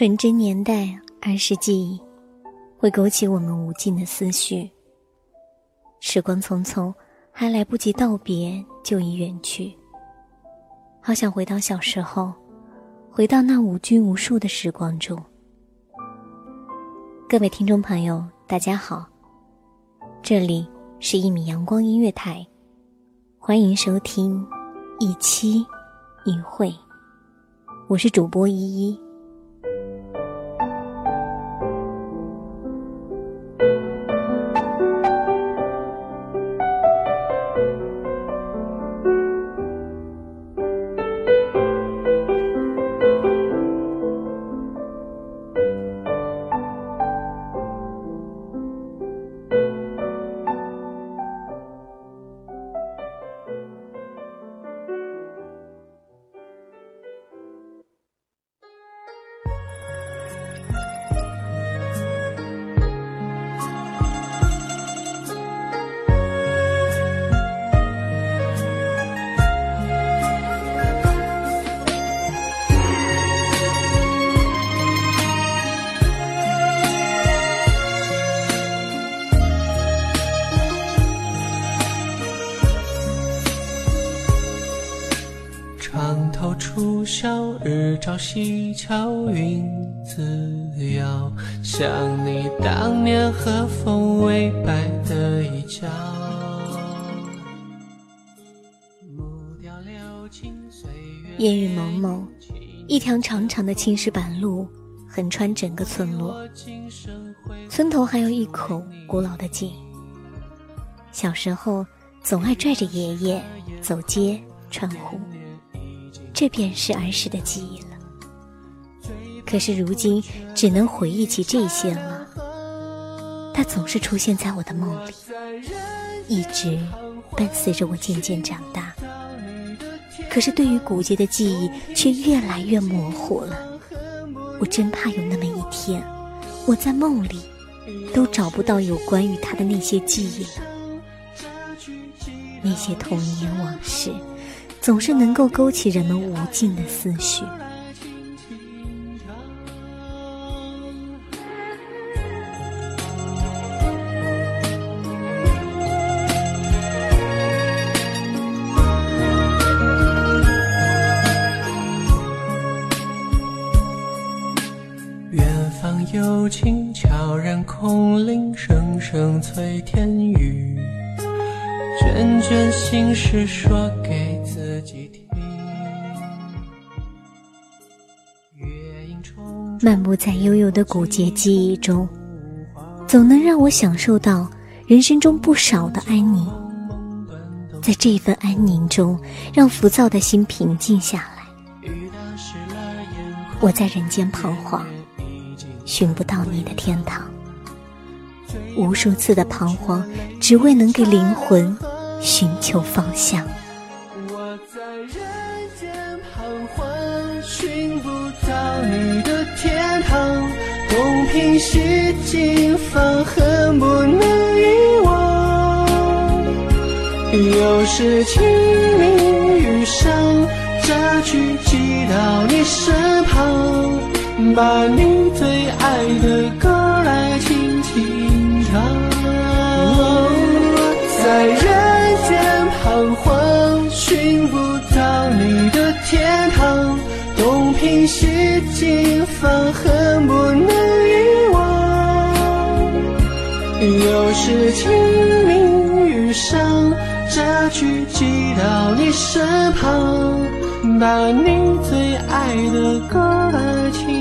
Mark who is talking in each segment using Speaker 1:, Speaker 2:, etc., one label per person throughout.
Speaker 1: 纯真年代，儿时记忆，会勾起我们无尽的思绪。时光匆匆，还来不及道别，就已远去。好想回到小时候，回到那无拘无束的时光中。各位听众朋友，大家好，这里是一米阳光音乐台，欢迎收听一期一会，我是主播依依。
Speaker 2: 西桥云自遥，想你当年和风微摆的衣角。
Speaker 1: 烟雨蒙蒙，一条长长的青石板路横穿整个村落，村头还有一口古老的井。小时候总爱拽着爷爷走街串户。这便是儿时的记忆了。可是如今只能回忆起这些了。他总是出现在我的梦里，一直伴随着我渐渐长大。可是对于古街的记忆却越来越模糊了。我真怕有那么一天，我在梦里都找不到有关于他的那些记忆了。那些童年往事。总是能够勾起人们无尽的思绪。
Speaker 2: 方有琴悄然空灵，声声催天雨。卷卷心事说给自己听。
Speaker 1: 漫步在悠悠的古街记忆中，总能让我享受到人生中不少的安宁。在这份安宁中，让浮躁的心平静下来。我在人间彷徨，寻不到你的天堂。无数次的彷徨，只为能给灵魂寻求方向。
Speaker 2: 我在人间彷徨，寻不到你的天堂。东拼西凑，恨不能遗忘。又是清明雨上，这句寄到你身旁，把你最爱的歌来轻轻唱，在人间彷徨，寻不到你的天堂，东瓶西镜，放恨不能遗忘，又是清明雨上。这句寄到你身旁，把你最爱的歌来轻轻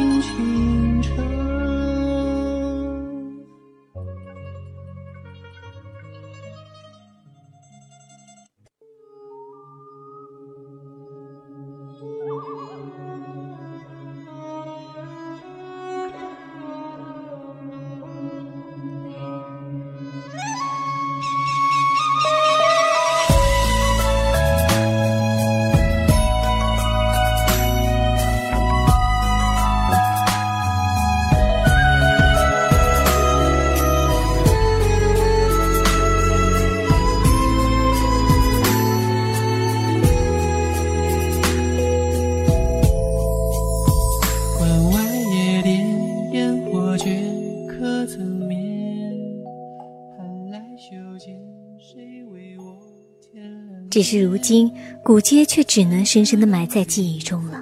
Speaker 1: 只是如今，古街却只能深深的埋在记忆中了。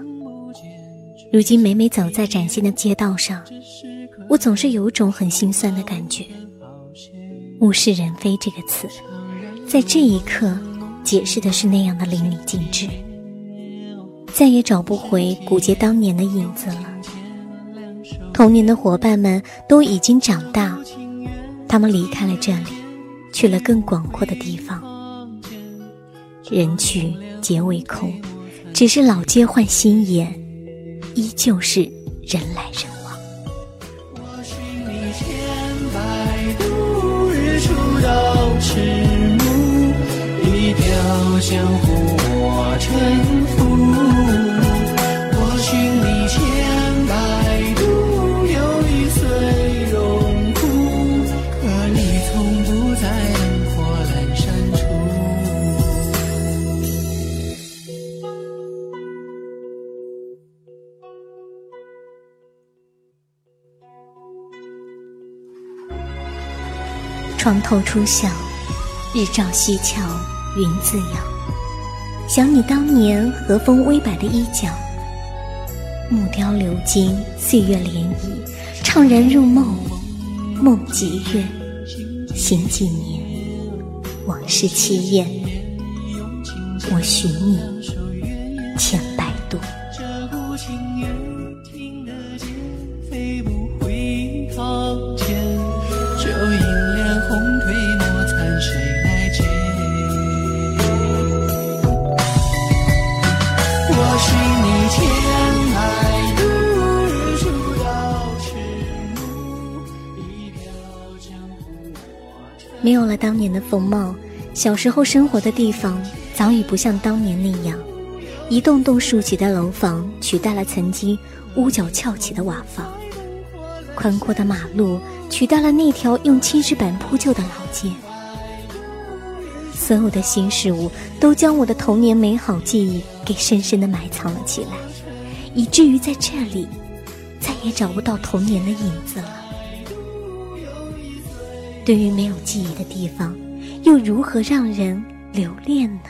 Speaker 1: 如今每每走在崭新的街道上，我总是有种很心酸的感觉。物是人非这个词，在这一刻解释的是那样的淋漓尽致，再也找不回古街当年的影子了。童年的伙伴们都已经长大，他们离开了这里，去了更广阔的地方。人去皆为空，只是老街换新颜，依旧是人来人往。
Speaker 2: 我寻你千百度，日出到迟暮，一条江湖我沉
Speaker 1: 床头初晓，日照西桥云自摇。想你当年和风微摆的衣角，木雕流金，岁月涟漪，怅然入梦，梦几月，醒几年，往事凄艳。我寻你千百没有了当年的风貌，小时候生活的地方早已不像当年那样，一栋栋竖起的楼房取代了曾经屋角翘起的瓦房，宽阔的马路取代了那条用青石板铺就的老街。所有的新事物都将我的童年美好记忆给深深的埋藏了起来，以至于在这里再也找不到童年的影子了。对于没有记忆的地方，又如何让人留恋呢？